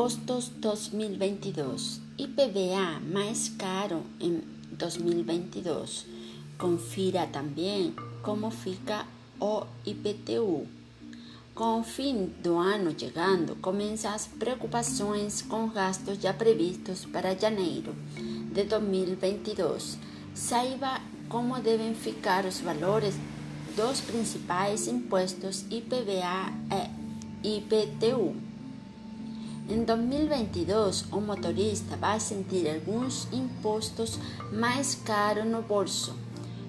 Impostos 2022. IPVA mais caro em 2022. Confira também como fica o IPTU. Com o fim do ano chegando, começam as preocupações com gastos já previstos para janeiro de 2022. Saiba como devem ficar os valores dos principais impostos IPVA e IPTU. Em 2022, o motorista vai sentir alguns impostos mais caros no bolso.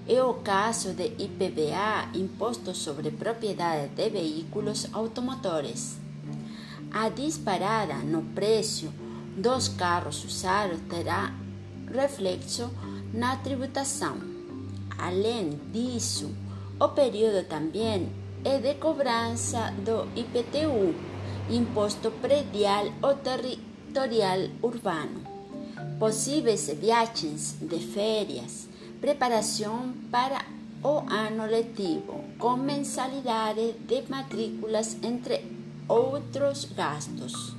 É o caso de IPVA, Imposto sobre Propriedade de Veículos Automotores. A disparada no preço dos carros usados terá reflexo na tributação. Além disso, o período também é de cobrança do IPTU, Imposto Predial ou Territorial Urbano. Possíveis viagens de férias, preparação para o ano letivo, com mensalidade de matrículas, entre outros gastos.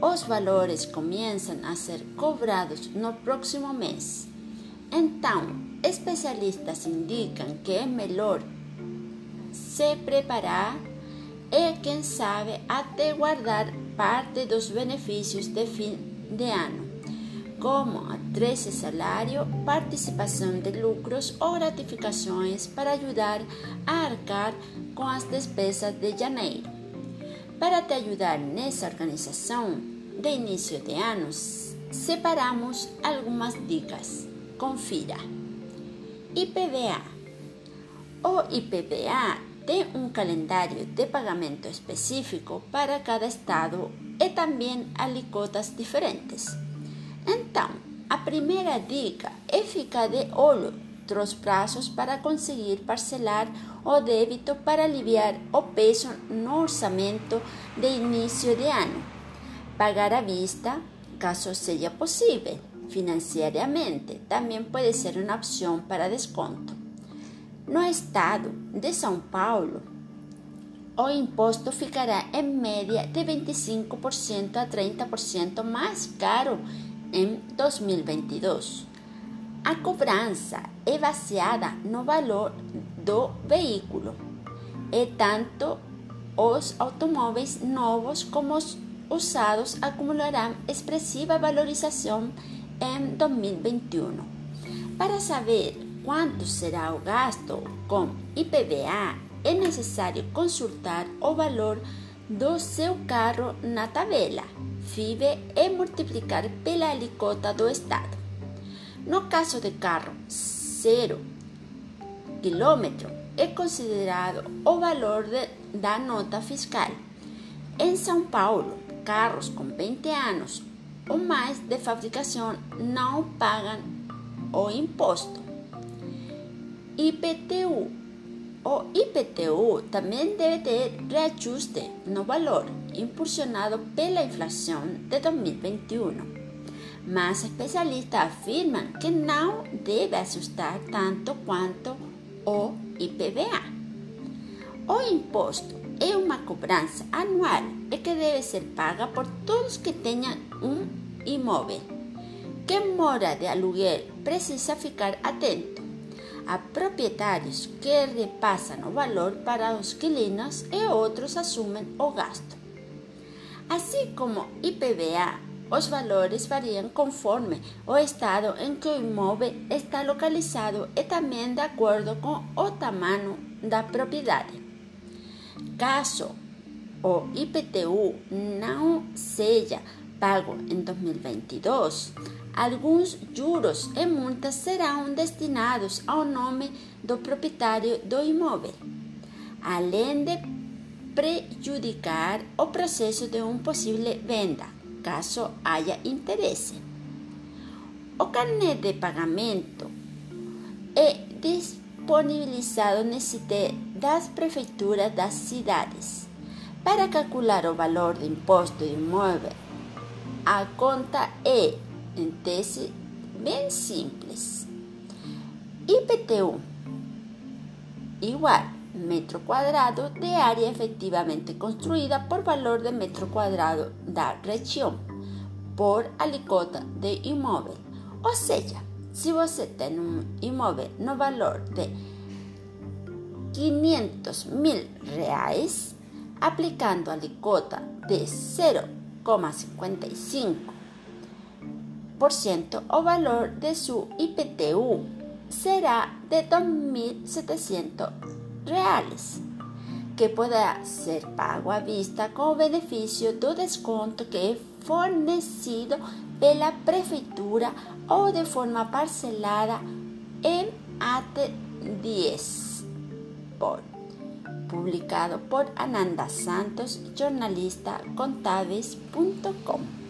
Os valores começam a ser cobrados no próximo mês. Então, especialistas indicam que é melhor se preparar e, quem sabe, até guardar parte dos benefícios de fim de ano, como a 13 salário, participação de lucros ou gratificações para ajudar a arcar com as despesas de janeiro. Para te ajudar nessa organização de início de anos, separamos algumas dicas. Confira. IPVA. O IPVA tem um calendário de pagamento específico para cada estado e também alicotas diferentes. Então, a primeira dica é ficar de olho dos prazos para conseguir parcelar o débito para aliviar o peso no orçamento de início de ano. Pagar à vista, caso seja possível. Financiariamente, também pode ser uma opção para desconto. No estado de São Paulo, o imposto ficará em média de 25% a 30% mais caro em 2022. A cobrança é baseada no valor do veículo, e tanto os automóveis novos como os usados acumularão expressiva valorização em 2021. Para saber quanto será o gasto com IPVA, é necessário consultar o valor do seu carro na tabela FIBE e multiplicar pela alíquota do Estado. No caso de carro zero quilômetro, é considerado o valor de, da nota fiscal. Em São Paulo, carros com 20 anos ou mais de fabricação não pagam o imposto. IPTU. O IPTU também deve ter reajuste no valor, impulsionado pela inflação de 2021. Mas especialistas afirmam que não deve assustar tanto quanto o IPVA. O imposto é uma cobrança anual e que deve ser paga por todos que tenham um imóvel. Quem mora de aluguel precisa ficar atento a proprietários que repassam o valor para os inquilinos e outros assumem o gasto. Assim como IPVA, os valores variam conforme o estado em que o imóvel está localizado e também de acordo com o tamanho da propriedade. Caso o IPTU não seja pago em 2022, alguns juros e multas serão destinados ao nome do proprietário do imóvel, além de prejudicar o processo de uma possível venda, caso haja interesse. O carnet de pagamento é disponibilizado no site das prefeituras das cidades. Para calcular o valor do imposto de imóvel, a conta é tese bem simples. IPTU igual metro cuadrado de área efectivamente construida por valor de metro cuadrado da região por alíquota de imóvel. Ou seja, se você tem um imóvel no valor de 500 mil reais, aplicando alíquota de 0,55%, o valor de su IPTU será de 2.700 reais, que poderá ser pago à vista com o benefício do desconto que é fornecido pela prefeitura ou de forma parcelada em até 10 por publicado por Ananda Santos, jornalista contábeis.com.